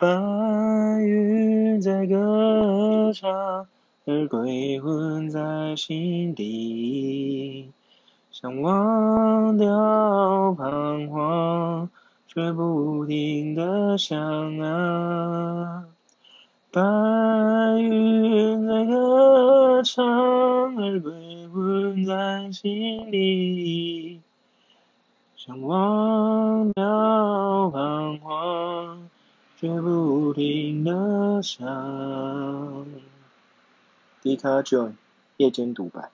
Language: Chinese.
白云在歌唱，而鬼魂在心底。想忘掉彷徨，却不停的想啊。白云在歌唱，而鬼魂在心底。想忘掉彷徨，却不停的想。迪卡 Joy，夜间独白。